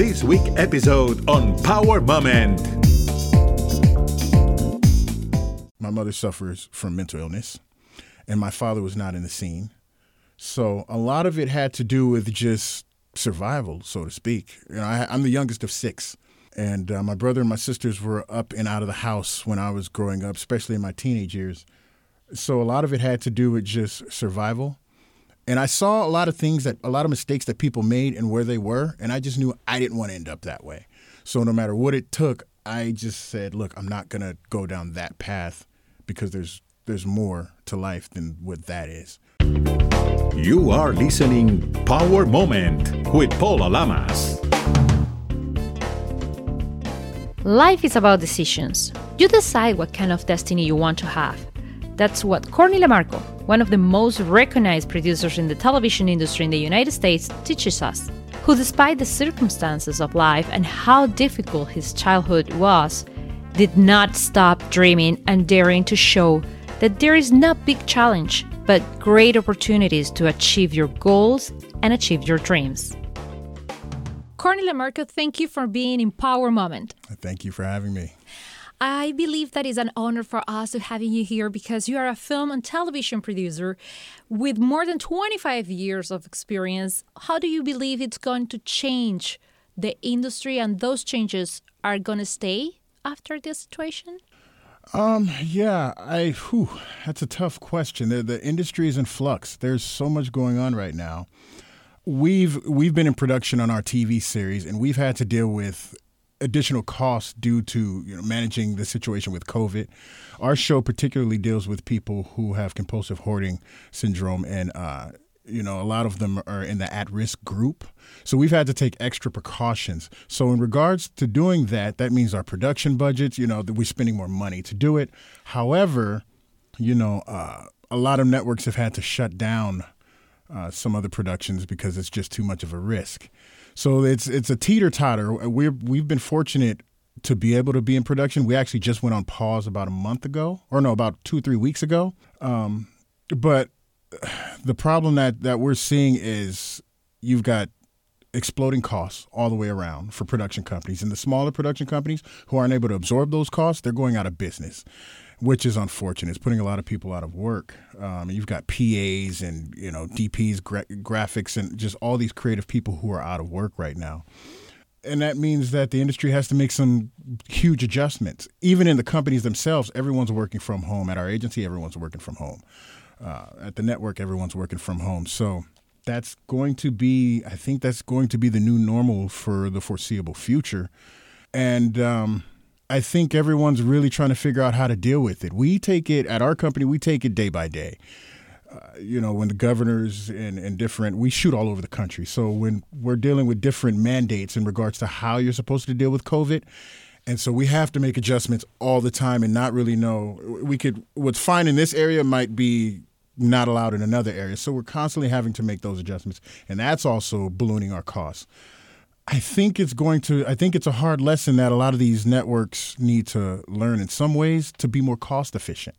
this week episode on Power Moment. My mother suffers from mental illness, and my father was not in the scene. So a lot of it had to do with just survival, so to speak. You know, I, I'm the youngest of six, and uh, my brother and my sisters were up and out of the house when I was growing up, especially in my teenage years. So a lot of it had to do with just survival. And I saw a lot of things that, a lot of mistakes that people made and where they were, and I just knew I didn't want to end up that way. So no matter what it took, I just said, look, I'm not going to go down that path because there's there's more to life than what that is. You are listening Power Moment with Paul Alamas. Life is about decisions. You decide what kind of destiny you want to have. That's what Corny LaMarco, one of the most recognized producers in the television industry in the United States, teaches us. Who, despite the circumstances of life and how difficult his childhood was, did not stop dreaming and daring to show that there is no big challenge, but great opportunities to achieve your goals and achieve your dreams. Courtney LaMarco, thank you for being in Power Moment. Thank you for having me. I believe that is an honor for us to having you here because you are a film and television producer with more than 25 years of experience. How do you believe it's going to change the industry and those changes are going to stay after this situation? Um, yeah, I whew, that's a tough question. The, the industry is in flux. There's so much going on right now. We've we've been in production on our TV series and we've had to deal with additional costs due to you know, managing the situation with COVID. Our show particularly deals with people who have compulsive hoarding syndrome, and uh, you know a lot of them are in the at-risk group. So we've had to take extra precautions. So in regards to doing that, that means our production budgets. You know that we're spending more money to do it. However, you know uh, a lot of networks have had to shut down uh, some other productions because it's just too much of a risk. So it's it's a teeter totter. We're we've been fortunate to be able to be in production. We actually just went on pause about a month ago, or no, about two or three weeks ago. Um, but the problem that that we're seeing is you've got exploding costs all the way around for production companies, and the smaller production companies who aren't able to absorb those costs, they're going out of business which is unfortunate. It's putting a lot of people out of work. Um, you've got PAs and you know DPs, gra- graphics, and just all these creative people who are out of work right now. And that means that the industry has to make some huge adjustments. Even in the companies themselves, everyone's working from home. At our agency, everyone's working from home. Uh, at the network, everyone's working from home. So that's going to be, I think that's going to be the new normal for the foreseeable future. And um, I think everyone's really trying to figure out how to deal with it. We take it at our company, we take it day by day. Uh, you know, when the governors and, and different, we shoot all over the country. So when we're dealing with different mandates in regards to how you're supposed to deal with COVID, and so we have to make adjustments all the time and not really know. We could, what's fine in this area might be not allowed in another area. So we're constantly having to make those adjustments. And that's also ballooning our costs. I think it's going to. I think it's a hard lesson that a lot of these networks need to learn in some ways to be more cost efficient.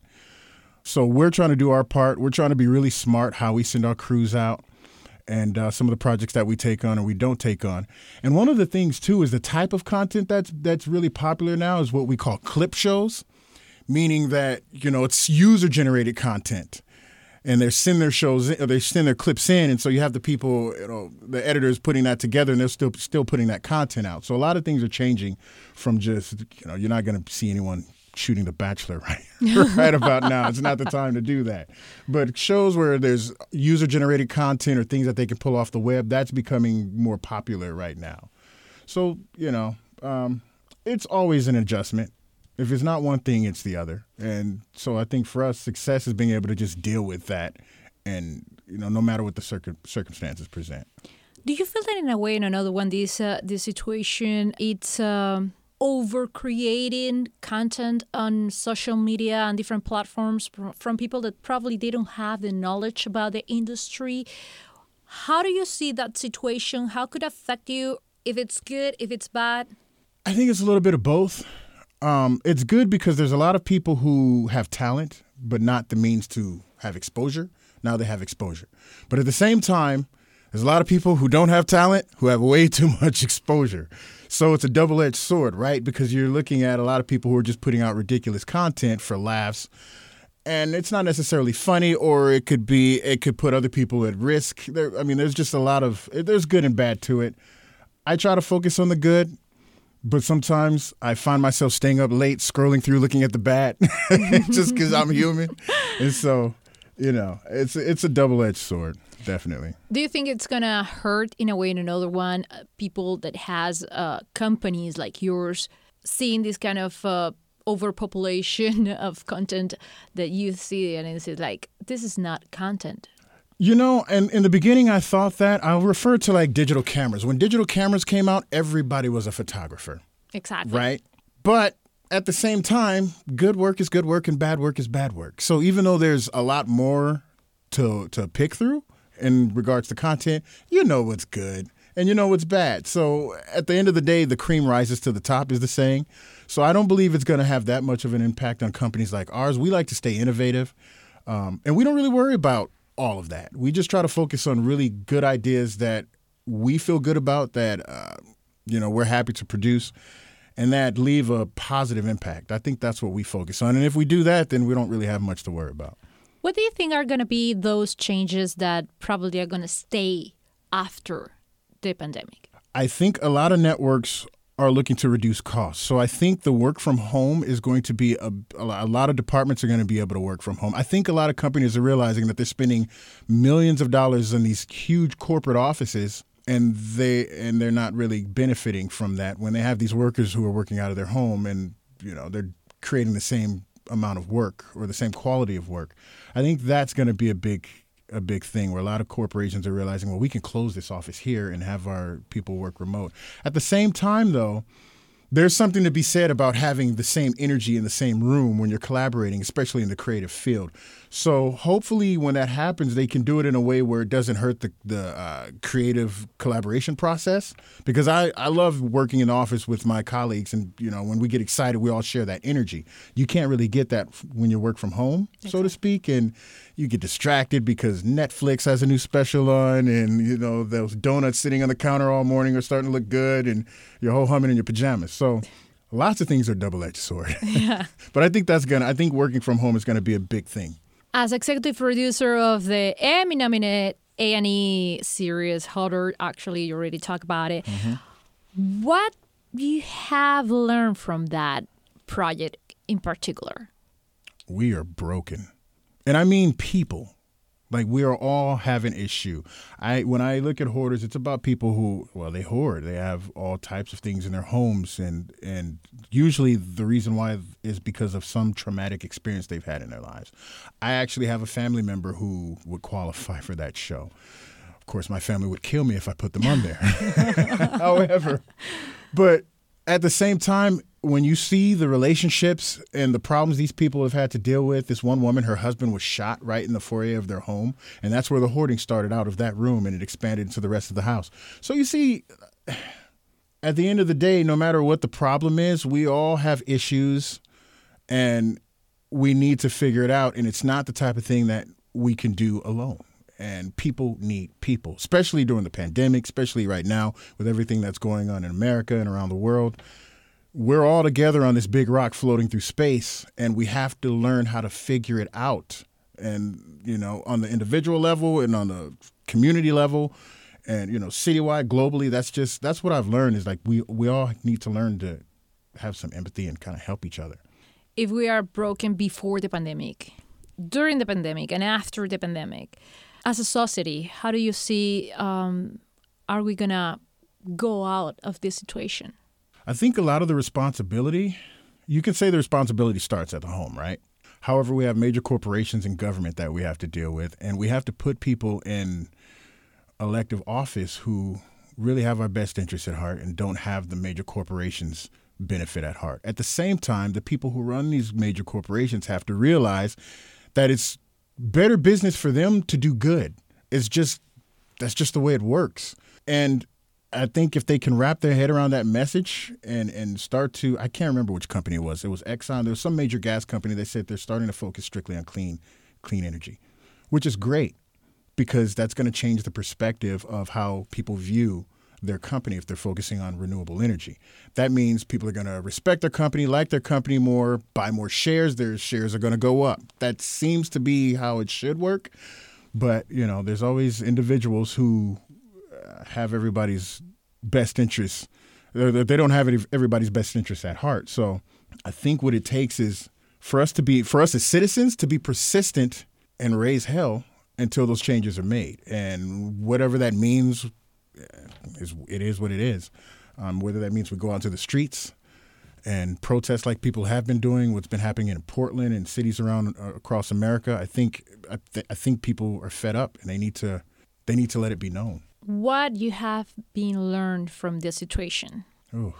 So we're trying to do our part. We're trying to be really smart how we send our crews out and uh, some of the projects that we take on or we don't take on. And one of the things too is the type of content that's that's really popular now is what we call clip shows, meaning that you know it's user generated content and they send their shows in, or they send their clips in and so you have the people you know the editors putting that together and they're still still putting that content out. So a lot of things are changing from just you know you're not going to see anyone shooting the bachelor right right about now. It's not the time to do that. But shows where there's user generated content or things that they can pull off the web that's becoming more popular right now. So you know um, it's always an adjustment if it's not one thing, it's the other. And so I think for us, success is being able to just deal with that, and you know, no matter what the circum- circumstances present. Do you feel that in a way, in another one, this uh, this situation, it's um, over creating content on social media and different platforms from people that probably they don't have the knowledge about the industry. How do you see that situation? How could it affect you? If it's good, if it's bad? I think it's a little bit of both. Um, it's good because there's a lot of people who have talent, but not the means to have exposure. Now they have exposure. But at the same time, There's a lot of people who don't have talent who have way too much exposure. So it's a double edged sword, right? Because you're looking at a lot of people who are just putting out ridiculous content for laughs. And it's not necessarily funny, or it could be, it could put other people at risk. There, I mean, there's just a lot of, there's good and bad to it. I try to focus on the good, but sometimes I find myself staying up late, scrolling through, looking at the bat, just because I'm human. And so, you know, it's it's a double edged sword, definitely. Do you think it's gonna hurt in a way in another one uh, people that has uh, companies like yours seeing this kind of uh, overpopulation of content that you see and it's like this is not content. You know, and in the beginning, I thought that I'll refer to like digital cameras. When digital cameras came out, everybody was a photographer. Exactly. Right. But at the same time, good work is good work and bad work is bad work. So even though there's a lot more to to pick through in regards to content, you know what's good and you know what's bad. So at the end of the day, the cream rises to the top is the saying. So I don't believe it's going to have that much of an impact on companies like ours. We like to stay innovative, um, and we don't really worry about all of that. We just try to focus on really good ideas that we feel good about that uh, you know we're happy to produce and that leave a positive impact. I think that's what we focus on. And if we do that, then we don't really have much to worry about. What do you think are going to be those changes that probably are going to stay after the pandemic? I think a lot of networks are looking to reduce costs. So I think the work from home is going to be a, a lot of departments are going to be able to work from home. I think a lot of companies are realizing that they're spending millions of dollars in these huge corporate offices and they and they're not really benefiting from that when they have these workers who are working out of their home and you know they're creating the same amount of work or the same quality of work. I think that's going to be a big a big thing where a lot of corporations are realizing, well, we can close this office here and have our people work remote. At the same time, though, there's something to be said about having the same energy in the same room when you're collaborating, especially in the creative field. So hopefully, when that happens, they can do it in a way where it doesn't hurt the the uh, creative collaboration process. Because I I love working in the office with my colleagues, and you know when we get excited, we all share that energy. You can't really get that when you work from home, exactly. so to speak, and you get distracted because Netflix has a new special on, and you know those donuts sitting on the counter all morning are starting to look good, and you're whole humming in your pajamas. So lots of things are double-edged sword. Yeah. but I think that's gonna. I think working from home is gonna be a big thing. As executive producer of the Emmy nominated A&E series, Hoarders, actually, you already talked about it. Mm-hmm. What you have learned from that project in particular? We are broken. And I mean people. Like we are all having issue. I when I look at hoarders, it's about people who well they hoard. They have all types of things in their homes, and and usually the reason why is because of some traumatic experience they've had in their lives. I actually have a family member who would qualify for that show. Of course, my family would kill me if I put them on there. However, but at the same time, when you see the relationships and the problems these people have had to deal with, this one woman, her husband was shot right in the foyer of their home. And that's where the hoarding started out of that room and it expanded into the rest of the house. So you see, at the end of the day, no matter what the problem is, we all have issues and we need to figure it out. And it's not the type of thing that we can do alone. And people need people, especially during the pandemic, especially right now with everything that's going on in America and around the world we're all together on this big rock floating through space and we have to learn how to figure it out. And you know on the individual level and on the community level and you know citywide globally that's just that's what i've learned is like we we all need to learn to have some empathy and kind of help each other. If we are broken before the pandemic during the pandemic and after the pandemic as a society how do you see um, are we gonna go out of this situation I think a lot of the responsibility, you can say the responsibility starts at the home, right? However, we have major corporations and government that we have to deal with, and we have to put people in elective office who really have our best interests at heart and don't have the major corporations benefit at heart. At the same time, the people who run these major corporations have to realize that it's better business for them to do good. It's just that's just the way it works. And I think if they can wrap their head around that message and and start to I can't remember which company it was. It was Exxon. There was some major gas company. They said they're starting to focus strictly on clean clean energy, which is great because that's going to change the perspective of how people view their company if they're focusing on renewable energy. That means people are going to respect their company, like their company more, buy more shares, their shares are going to go up. That seems to be how it should work. But, you know, there's always individuals who have everybody's best interests. They don't have everybody's best interests at heart. So I think what it takes is for us to be, for us as citizens, to be persistent and raise hell until those changes are made. And whatever that means, is it is what it is. Um, whether that means we go out to the streets and protest like people have been doing, what's been happening in Portland and cities around uh, across America, I think I, th- I think people are fed up and they need to they need to let it be known. What you have been learned from this situation? Oh,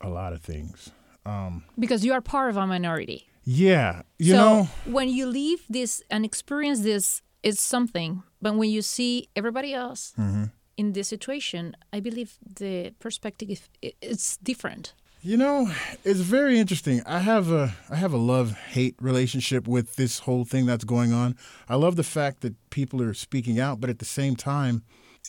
a lot of things. Um, because you are part of a minority. Yeah, you so know, when you leave this and experience this, it's something. But when you see everybody else mm-hmm in this situation, I believe the perspective is different. You know, it's very interesting. I have a I have a love hate relationship with this whole thing that's going on. I love the fact that people are speaking out, but at the same time,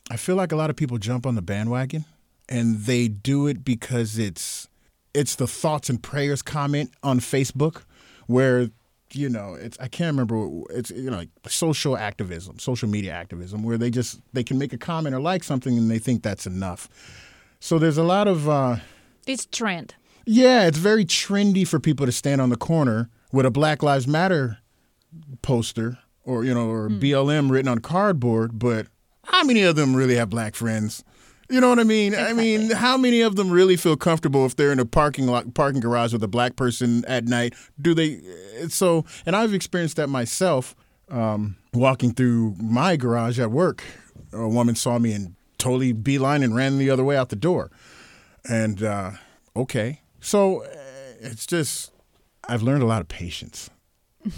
I feel like a lot of people jump on the bandwagon and they do it because it's it's the thoughts and prayers comment on Facebook where you know, it's I can't remember. It's you know like social activism, social media activism, where they just they can make a comment or like something and they think that's enough. So there's a lot of. Uh, it's trend. Yeah, it's very trendy for people to stand on the corner with a Black Lives Matter poster or you know or mm. BLM written on cardboard, but how many of them really have black friends? You know what I mean? Exactly. I mean, how many of them really feel comfortable if they're in a parking lot, parking garage with a black person at night? Do they? So, and I've experienced that myself. Um, walking through my garage at work, a woman saw me and totally beeline and ran the other way out the door. And uh, okay, so uh, it's just I've learned a lot of patience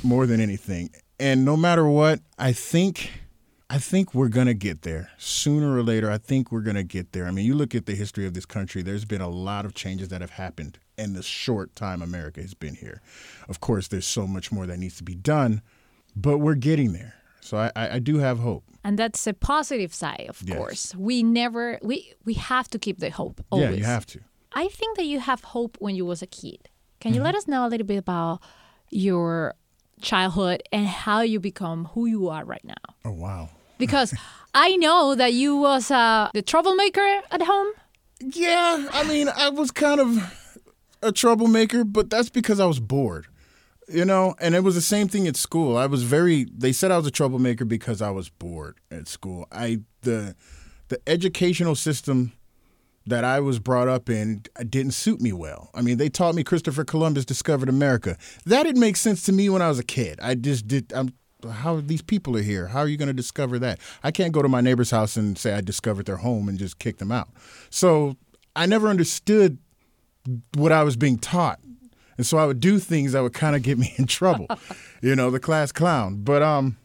more than anything. And no matter what, I think I think we're going to get there sooner or later. I think we're going to get there. I mean, you look at the history of this country, there's been a lot of changes that have happened in the short time America has been here. Of course, there's so much more that needs to be done, but we're getting there. So I, I do have hope. And that's a positive side, of yes. course. We never, we, we have to keep the hope always. Yeah, you have to. I think that you have hope when you was a kid. Can you mm-hmm. let us know a little bit about your childhood and how you become who you are right now? Oh, wow because I know that you was uh, the troublemaker at home. Yeah, I mean, I was kind of a troublemaker, but that's because I was bored. You know, and it was the same thing at school. I was very they said I was a troublemaker because I was bored at school. I the the educational system that I was brought up in didn't suit me well. I mean, they taught me Christopher Columbus discovered America. That didn't make sense to me when I was a kid. I just did. I'm how these people are here. How are you going to discover that? I can't go to my neighbor's house and say I discovered their home and just kick them out. So I never understood what I was being taught. And so I would do things that would kind of get me in trouble, you know, the class clown. But um,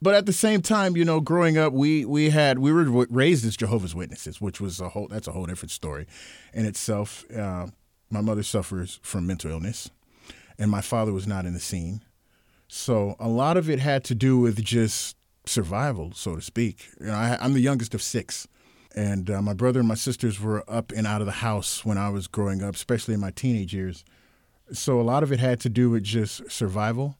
but at the same time, you know, growing up, we we had we were raised as Jehovah's Witnesses, which was a whole that's a whole different story in itself. Uh, my mother suffers from mental illness, and my father was not in the scene. So a lot of it had to do with just survival, so to speak. You know, I, am the youngest of six, and uh, my brother and my sisters were up and out of the house when I was growing up, especially in my teenage years. So a lot of it had to do with just survival.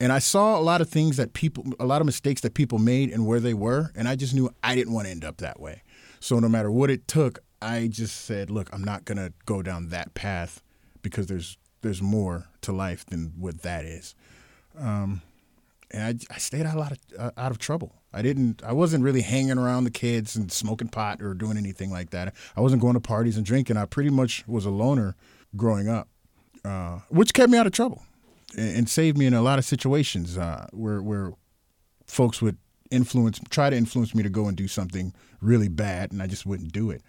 And I saw a lot of things that people, a lot of mistakes that people made and where they were, and I just knew I didn't want to end up that way. So no matter what it took, I just said, "Look, I'm not gonna go down that path because there's there's more to life than what that is." Um, and I, I stayed out a lot of uh, out of trouble. I didn't. I wasn't really hanging around the kids and smoking pot or doing anything like that. I wasn't going to parties and drinking. I pretty much was a loner growing up, uh, which kept me out of trouble and, and, saved me in a lot of situations uh, where where folks would influence, try to influence me to go and do something really bad, and I just wouldn't do it.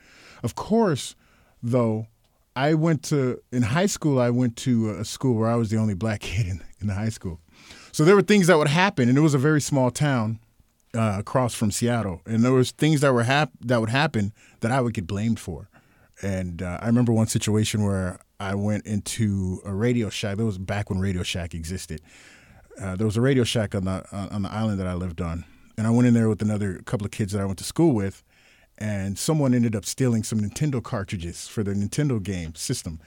Of course, though, I went to in high school. I went to a school where I was the only black kid in, in the high school so there were things that would happen, and it was a very small town uh, across from Seattle, and there was things that were hap- that would happen that I would get blamed for. And uh, I remember one situation where I went into a Radio Shack. That was back when Radio Shack existed. Uh, there was a Radio Shack on the on the island that I lived on, and I went in there with another couple of kids that I went to school with, and someone ended up stealing some Nintendo cartridges for their Nintendo game system.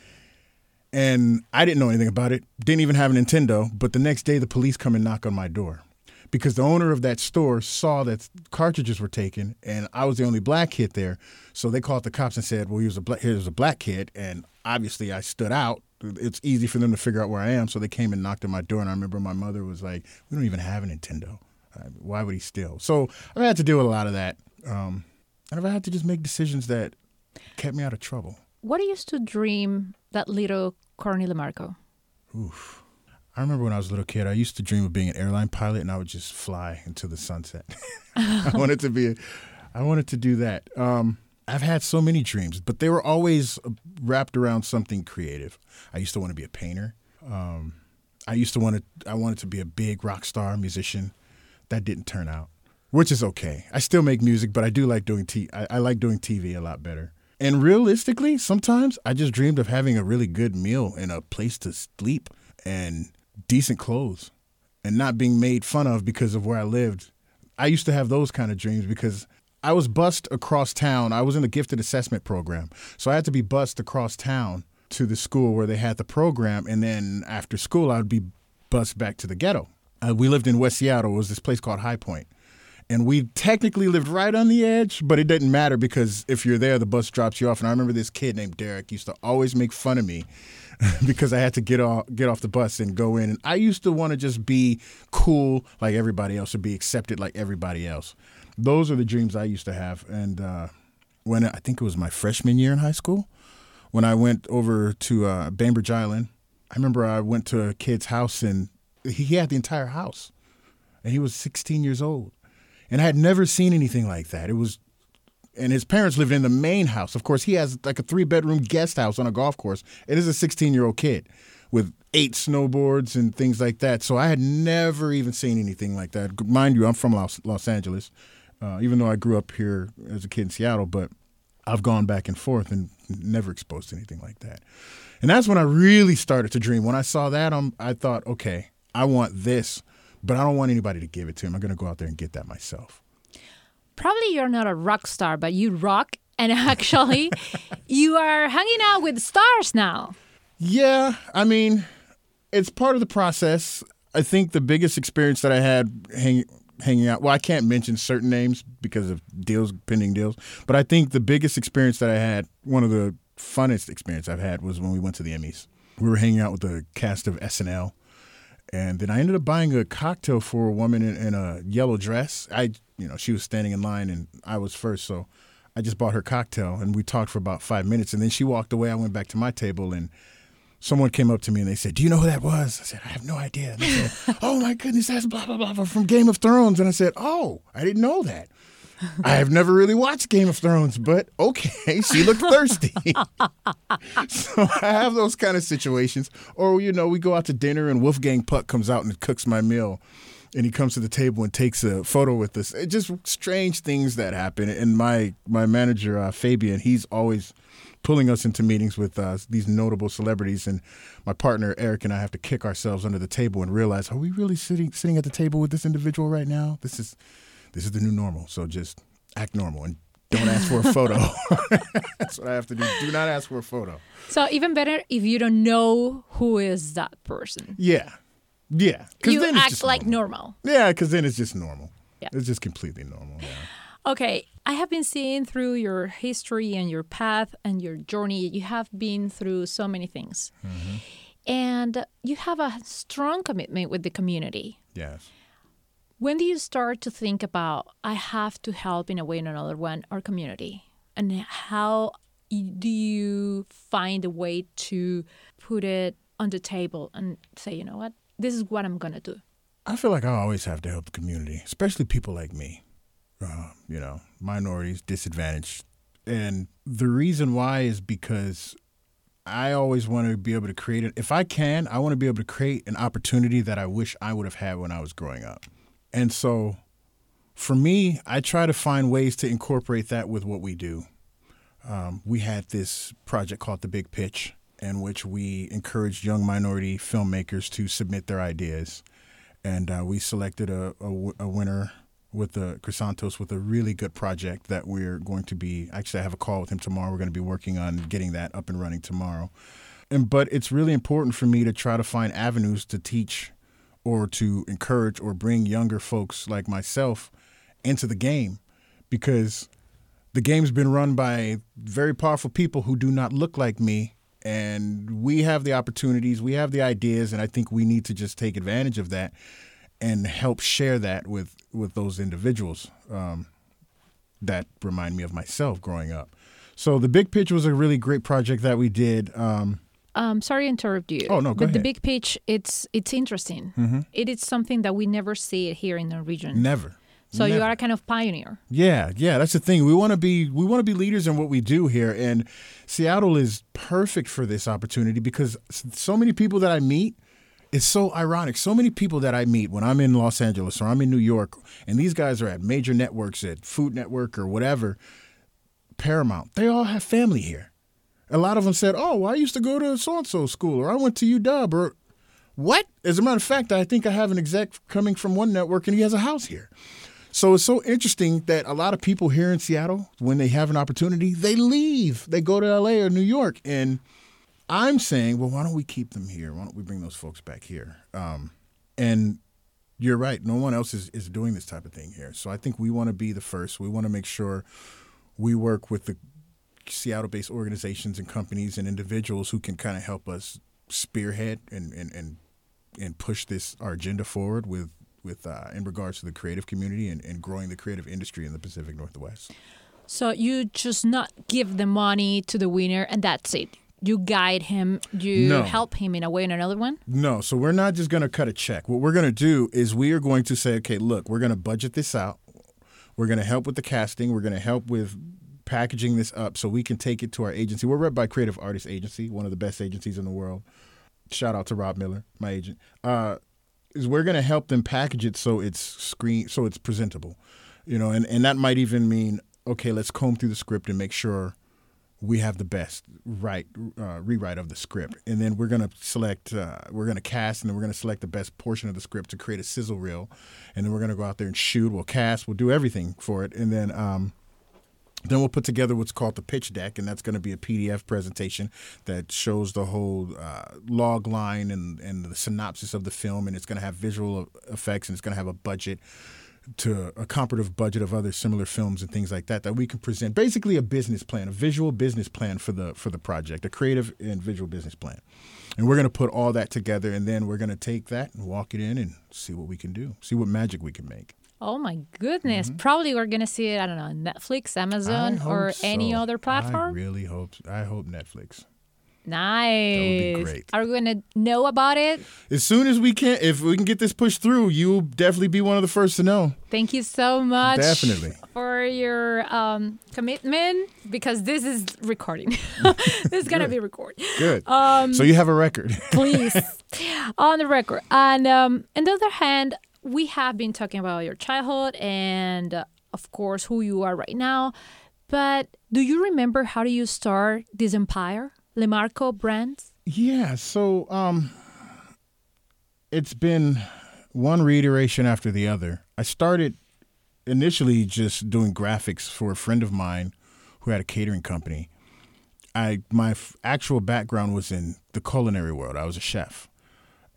And I didn't know anything about it, didn't even have a Nintendo, but the next day the police come and knock on my door because the owner of that store saw that cartridges were taken and I was the only black kid there. So they called the cops and said, "Well, he was a black, a black kid," and obviously I stood out. It's easy for them to figure out where I am, so they came and knocked on my door. And I remember my mother was like, "We don't even have a Nintendo. Uh, why would he steal?" So I've had to deal with a lot of that, um, and I've had to just make decisions that kept me out of trouble. What do you used to dream that little Corny LaMarco? Oof. I remember when I was a little kid, I used to dream of being an airline pilot, and I would just fly into the sunset. I wanted to be, a, I wanted to do that. Um, I've had so many dreams, but they were always wrapped around something creative. I used to want to be a painter. Um, I used to want to, I wanted to be a big rock star musician. That didn't turn out, which is okay. I still make music, but I do like doing t. I, I like doing TV a lot better. And realistically, sometimes I just dreamed of having a really good meal and a place to sleep and decent clothes and not being made fun of because of where I lived. I used to have those kind of dreams because I was bused across town. I was in the gifted assessment program. So I had to be bused across town to the school where they had the program. And then after school, I'd be bused back to the ghetto. Uh, we lived in West Seattle. It was this place called High Point. And we technically lived right on the edge, but it didn't matter because if you're there, the bus drops you off. And I remember this kid named Derek used to always make fun of me because I had to get off get off the bus and go in. And I used to want to just be cool like everybody else, or be accepted like everybody else. Those are the dreams I used to have. And uh, when I think it was my freshman year in high school, when I went over to uh, Bainbridge Island, I remember I went to a kid's house and he had the entire house, and he was 16 years old, and I had never seen anything like that. It was and his parents lived in the main house. Of course, he has like a three bedroom guest house on a golf course. It is a 16 year old kid with eight snowboards and things like that. So I had never even seen anything like that. Mind you, I'm from Los, Los Angeles, uh, even though I grew up here as a kid in Seattle, but I've gone back and forth and never exposed to anything like that. And that's when I really started to dream. When I saw that, um, I thought, okay, I want this, but I don't want anybody to give it to him. I'm going to go out there and get that myself probably you're not a rock star, but you rock. And actually, you are hanging out with stars now. Yeah, I mean, it's part of the process. I think the biggest experience that I had hang, hanging out, well, I can't mention certain names because of deals, pending deals, but I think the biggest experience that I had, one of the funnest experience I've had was when we went to the Emmys. We were hanging out with the cast of SNL and then I ended up buying a cocktail for a woman in, in, a yellow dress. I, you know, she was standing in line and I was first, so I just bought her cocktail and we talked for about five minutes. And then she walked away. I went back to my table and someone came up to me and they said, "Do you know who that was?" I said, "I have no idea." And they said, "Oh my goodness, that's blah blah blah from Game of Thrones." And I said, "Oh, I didn't know that." I have never really watched Game of Thrones, but okay, she looked thirsty. so I have those kind of situations. Or, you know, we go out to dinner and Wolfgang Puck comes out and cooks my meal and he comes to the table and takes a photo with us. It just strange things that happen. And my my manager uh, Fabian, he's always pulling us into meetings with uh, these notable celebrities, and my partner Eric and I have to kick ourselves under the table and realize: Are we really sitting sitting at the table with this individual right now? This is this is the new normal. So just act normal and don't ask for a photo. That's what I have to do. Do not ask for a photo. So even better if you don't know who is that person. Yeah, yeah. You then act like normal. Yeah, because then it's just normal. Yeah, it's just completely normal. Yeah. Okay, I have been seeing through your history and your path and your journey. You have been through so many things, mm-hmm. and you have a strong commitment with the community. Yes. When do you start to think about, I have to help in a way or another one our community? And how do you find a way to put it on the table and say, you know what, this is what I'm going to do? I feel like I always have to help the community, especially people like me, uh, you know, minorities, disadvantaged. And the reason why is because I always want to be able to create it. If I can, I want to be able to create an opportunity that I wish I would have had when I was growing up. And so for me, I try to find ways to incorporate that with what we do. Um, we had this project called The Big Pitch, in which we encouraged young minority filmmakers to submit their ideas. And uh, we selected a, a, a, winner with the Chrysantos with a really good project that we're going to be. Actually, I have a call with him tomorrow. We're going to be working on getting that up and running tomorrow. And but it's really important for me to try to find avenues to teach or to encourage or bring younger folks like myself into the game because the game's been run by very powerful people who do not look like me and we have the opportunities we have the ideas and i think we need to just take advantage of that and help share that with with those individuals um, that remind me of myself growing up. So the big pitch was a really great project that we did. Um, um, sorry to interrupt you. Oh no, go but ahead. the big pitch, it's it's interesting. Mm-hmm. It is something that we never see here in the region. never so you Never. are a kind of pioneer. Yeah, yeah, that's the thing. We want to be we want to be leaders in what we do here and Seattle is perfect for this opportunity because s- so many people that I meet it's so ironic. So many people that I meet when I'm in Los Angeles or I'm in New York and these guys are at major networks at Food Network or whatever, Paramount. They all have family here. A lot of them said, "Oh, well, I used to go to so and so school or I went to UW or what?" As a matter of fact, I think I have an exec coming from one network and he has a house here. So it's so interesting that a lot of people here in Seattle, when they have an opportunity, they leave. They go to LA or New York. And I'm saying, well, why don't we keep them here? Why don't we bring those folks back here? Um, and you're right. No one else is, is doing this type of thing here. So I think we want to be the first. We want to make sure we work with the Seattle based organizations and companies and individuals who can kind of help us spearhead and, and, and, and push this our agenda forward with with uh, in regards to the creative community and, and growing the creative industry in the Pacific Northwest. So you just not give the money to the winner and that's it. You guide him. You No. help him in a way in another one. No, so we're not just going to cut a check. What we're going to do is we are going to say, okay, look, we're going to budget this out. We're going to help with the casting. We're going to help with packaging this up so we can take it to our agency. We're rep by Creative Artists Agency, one of the best agencies in the world. Shout out to Rob Miller, my agent. Uh, is we're going to help them package it so it's screen so it's presentable, you know, and and that might even mean okay, let's comb through the script and make sure we have the best right uh, rewrite of the script, and then we're gonna select, uh, we're gonna cast, and then we're gonna select the best portion of the script to create a sizzle reel, and then we're gonna go out there and shoot. We'll cast, we'll do everything for it, and then um, then we'll put together what's called the pitch deck, and that's going to be a PDF presentation that shows the whole uh, log line and, and the synopsis of the film, and it's going to have visual effects, and it's going to have a budget to a comparative budget of other similar films and things like that that we can present. Basically, a business plan, a visual business plan for the for the project, a creative and visual business plan, and we're going to put all that together, and then we're going to take that and walk it in and see what we can do, see what magic we can make. Oh my goodness! Probably we're gonna see it. I don't know, Netflix, Amazon, Mm-hmm. Or hope any other platform. I really hope. I hope Netflix. nice. great. Are we gonna know about it? As soon as we can, if we can get this pushed through, you'll definitely be one of the first to know. Thank you so much. Definitely. For your um, commitment, because this is recording. this is gonna be recorded. Good. Um, so you have a record. please on the record and um on the other hand we have been talking about your childhood and uh, of course who you are right now but do you remember how do you start this empire LaMarco brands yeah. So um, it's been one reiteration after the other. I started initially just doing graphics for a friend of mine who had a catering company. I my f- actual background was in the culinary world. I was a chef,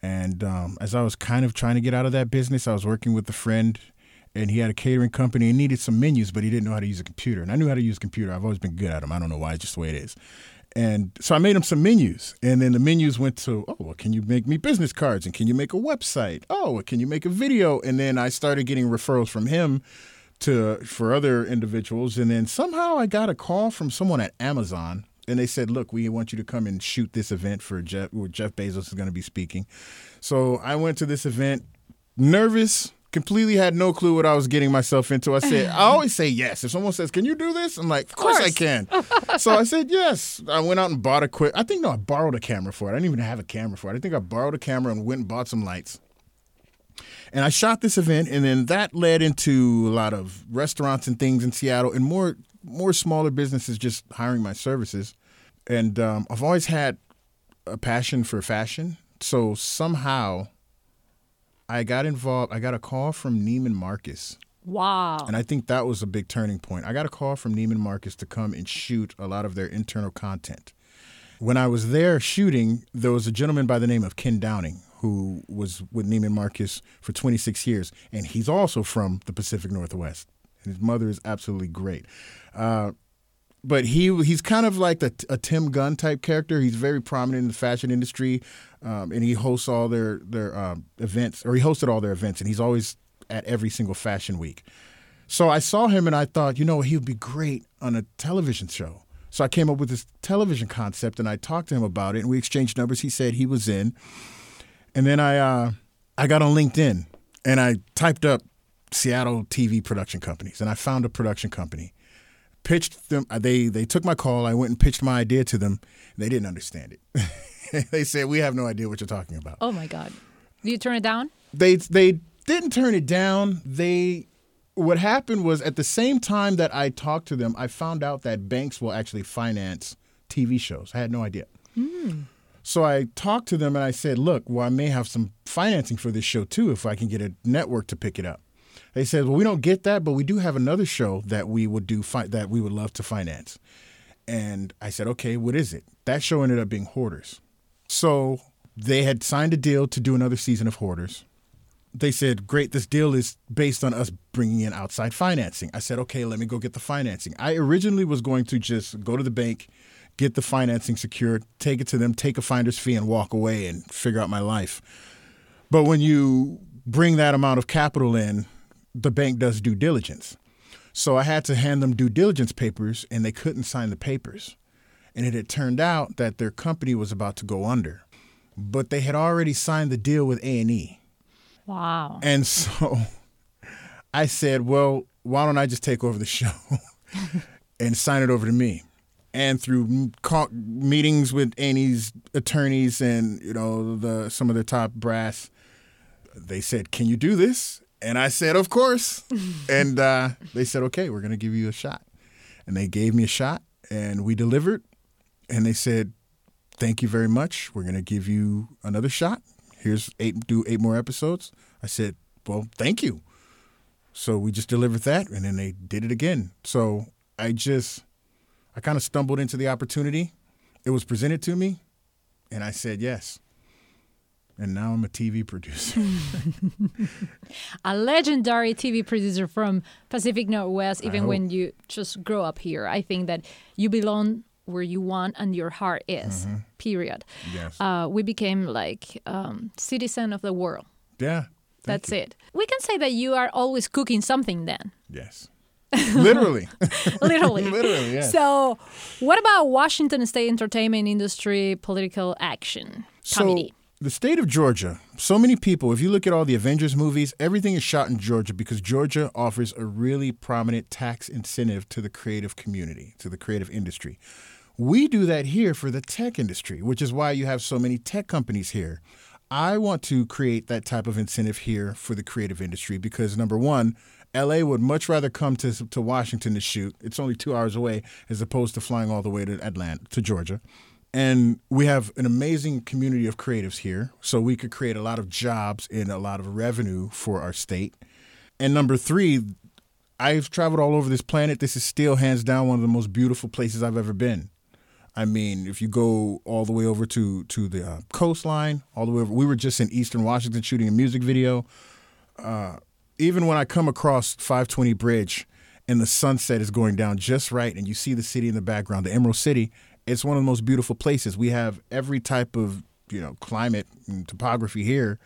and um, as I was kind of trying to get out of that business, I was working with a friend, and he had a catering company and needed some menus, but he didn't know how to use a computer. And I knew how to use a computer. I've always been good at them. I don't know why. It's just the way it is. And so I made him some menus, and then the menus went to, oh, well, can you make me business cards, and can you make a website? Oh, well, can you make a video? And then I started getting referrals from him to for other individuals, and then somehow I got a call from someone at Amazon, and they said, "Look, we want you to come and shoot this event for Jeff. Where Jeff Bezos is going to be speaking." So I went to this event, nervous, completely had no clue what I was getting myself into. I said, I always say yes. If someone says, "Can you do this?" I'm like, "Of course, I course. can." so I said yes. I went out and bought a quick. I think no, I borrowed a camera for it. I didn't even have a camera for it. I think I borrowed a camera and went and bought some lights. And I shot this event, and then that led into a lot of restaurants and things in Seattle, and more more smaller businesses just hiring my services. And um, I've always had a passion for fashion, so somehow I got involved. I got a call from Neiman Marcus Wow. And I think that was a big turning point. I got a call from Neiman Marcus to come and shoot a lot of their internal content. When I was there shooting, there was a gentleman by the name of Ken Downing who was with Neiman Marcus for 26 years, and he's also from the Pacific Northwest. His mother is absolutely great. Uh, but he he's kind of like a, a, Tim Gunn type character. He's very prominent in the fashion industry, um, and he hosts all their their um, events, or he hosted all their events, and he's always at every single fashion week. So I saw him, and I thought, you know, he would be great on a television show. So I came up with this television concept, and I talked to him about it, and we exchanged numbers. He said he was in, and then I uh, I got on LinkedIn, and I typed up Seattle TV production companies, and I found a production company pitched them. Uh, they they took my call. I went and pitched my idea to them. They didn't understand it. they said we have no idea what you're talking about. Oh my God! Did you turn it down? They they didn't turn it down. They what happened was at the same time that I talked to them, I found out that banks will actually finance TV shows. I had no idea. Mm. So I talked to them and I said, "Look, well, I may have some financing for this show too if I can get a network to pick it up." They said, "Well, we don't get that, but we do have another show that we would do fi- that we would love to finance." And I said, "Okay, what is it?" That show ended up being Hoarders. So they had signed a deal to do another season of Hoarders. They said, "Great, this deal is based on us bringing in outside financing." I said, "Okay, let me go get the financing." I originally was going to just go to the bank, get the financing secured, take it to them, take a finder's fee, and walk away and figure out my life. But when you bring that amount of capital in, the bank does due diligence. So I had to hand them due diligence papers, and they couldn't sign the papers. And it had turned out that their company was about to go under, but they had already signed the deal with A and E. Wow! And so I said, "Well, why don't I just take over the show and sign it over to me?" And through meetings with A and E's attorneys and you know the some of the top brass, they said, "Can you do this?" And I said, of course. and uh, they said, okay, we're going to give you a shot. And they gave me a shot and we delivered. And they said, thank you very much. We're going to give you another shot. Here's eight, do eight more episodes. I said, well, thank you. So we just delivered that and then they did it again. So I just, I kind of stumbled into the opportunity. It was presented to me and I said yes and now I'm a TV producer. a legendary TV producer from Pacific Northwest, even when you just grow up here. I think that you belong where you want and your heart is, mm-hmm. period. Yes. Uh, we became like um, citizen of the world. Yeah. That's you. it. We can say that you are always cooking something then. Yes. Literally. Literally. Literally, yes. So, what about Washington State entertainment industry political action committee? So, the state of Georgia, so many people, if you look at all the Avengers movies, everything is shot in Georgia because Georgia offers a really prominent tax incentive to the creative community, to the creative industry. We do that here for the tech industry, which is why you have so many tech companies here. I want to create that type of incentive here for the creative industry because number one, LA would much rather come to, to Washington to shoot. It's only two hours away as opposed to flying all the way to Atlanta, to Georgia. And we have an amazing community of creatives here. So we could create a lot of jobs and a lot of revenue for our state. And number three, I've traveled all over this planet. This is still hands down one of the most beautiful places I've ever been. I mean, if you go all the way over to to the uh, coastline, all the way over, we were just in Eastern Washington shooting a music video. Uh, even when I come across 520 Bridge and the sunset is going down just right, and you see the city in the background, the Emerald City, it's one of the most beautiful places. We have every type of you know climate and topography here.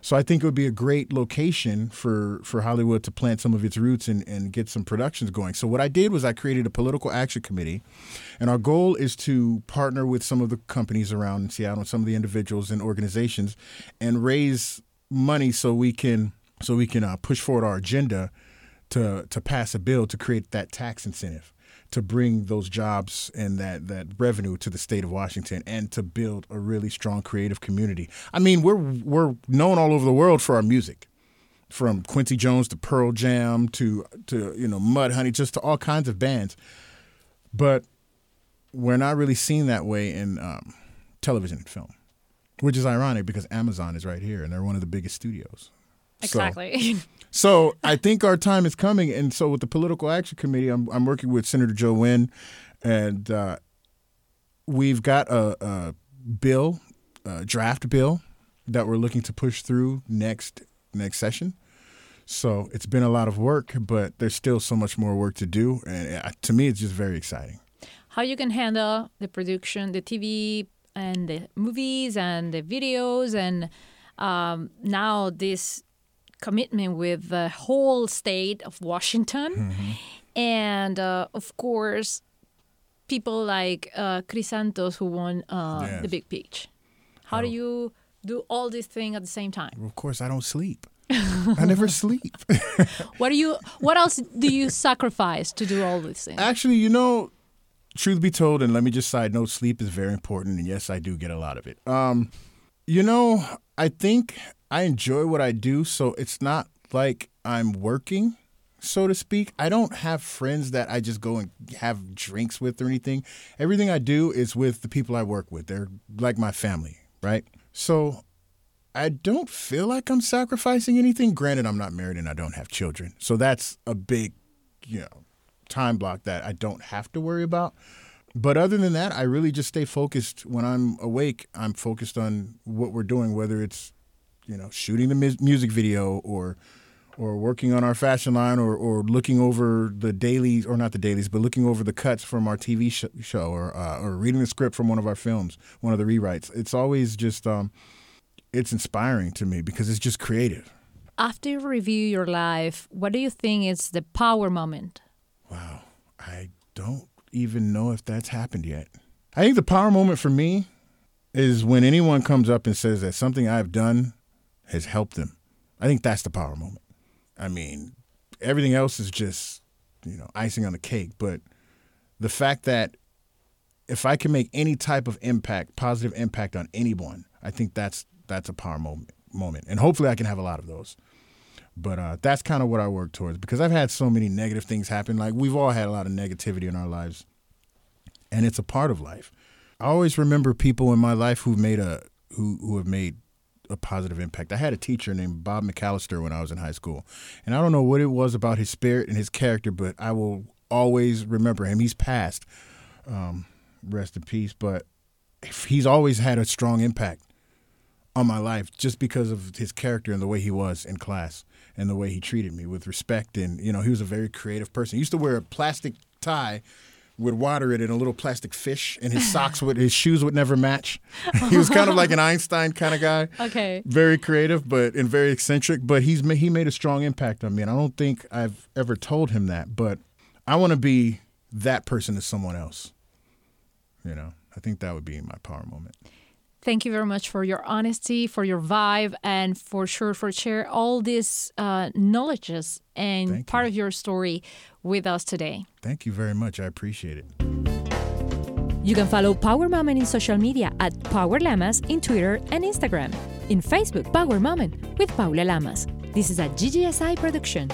So I think it would be a great location for, for Hollywood to plant some of its roots and, and get some productions going. So what I did was I created a political action committee, and our goal is to partner with some of the companies around Seattle, some of the individuals and organizations, and raise money so we can so we can uh, push forward our agenda to to pass a bill to create that tax incentive to bring those jobs and that that revenue to the state of Washington and to build a really strong creative community. I mean, we're we're known all over the world for our music. From Quincy Jones to Pearl Jam to to you know Mudhoney just to all kinds of bands. But we're not really seen that way in um, television and film, which is ironic because Amazon is right here and they're one of the biggest studios. Exactly. So, so I think our time is coming, and so with the Political Action Committee, I'm, I'm working with Senator Joe Nguyen, and uh, we've got a, a bill, a draft bill, that we're looking to push through next next session. So it's been a lot of work, but there's still so much more work to do, and uh, to me, it's just very exciting. How you can handle the production, the TV and the movies and the videos, and um, now this commitment with the whole state of Washington, Mm-hmm. and uh, of course, people like uh, Chris Santos who won uh, Yes. the Big Pitch. How do you do all these things at the same time? Of course, I don't sleep. I never sleep. What do you? What else do you sacrifice to do all these things? Actually, you know, truth be told, and let me just side note, sleep is very important, and yes, I do get a lot of it. Um, you know, I think I enjoy what I do, so it's not like I'm working, so to speak. I don't have friends that I just go and have drinks with or anything. Everything I do is with the people I work with. They're like my family, right? So I don't feel like I'm sacrificing anything. Granted, I'm not married and I don't have children. So that's a big, you know, time block that I don't have to worry about. But other than that, I really just stay focused. When I'm awake, I'm focused on what we're doing, whether it's, you know, shooting the mus- music video or or working on our fashion line or, or looking over the dailies or not the dailies but looking over the cuts from our tv sh- show or, uh, or reading the script from one of our films one of the rewrites. It's always just um, it's inspiring to me because it's just creative. After you review your life, what do you think is the power moment? wow. I don't even know if that's happened yet. I think the power moment for me is when anyone comes up and says that something i've done has helped them i think that's the power moment i mean everything else is just you know icing on the cake but the fact that if I can make any type of impact, positive impact on anyone, I think that's that's a power moment. Moment, and hopefully I can have a lot of those. But uh, that's kind of what I work towards because I've had so many negative things happen. Like we've all had a lot of negativity in our lives, and it's a part of life. I always remember people in my life who made a who who have made a positive impact. I had a teacher named Bob McAllister when I was in high school, and I don't know what it was about his spirit and his character, but I will always remember him. He's passed, um, rest in peace, but he's always had a strong impact on my life just because of his character and the way he was in class and the way he treated me with respect. And, you know, he was a very creative person. He used to wear a plastic tie with water it in a little plastic fish, and his socks would, his shoes would never match. he was kind of like an Einstein kind of guy. Okay. Very creative, but and very eccentric. But he's he made a strong impact on me, and I don't think I've ever told him that. But I want to be that person to someone else. You know, I think that would be my power moment. Thank you very much for your honesty, for your vibe, and for sure for share all these uh, knowledges and Thank part you. of your story with us today. Thank you very much. I appreciate it. You can follow Power Moment in social media at Power Lamas in Twitter and Instagram. In Facebook, Power Moment with Paula Lamas. This is a GGSI production.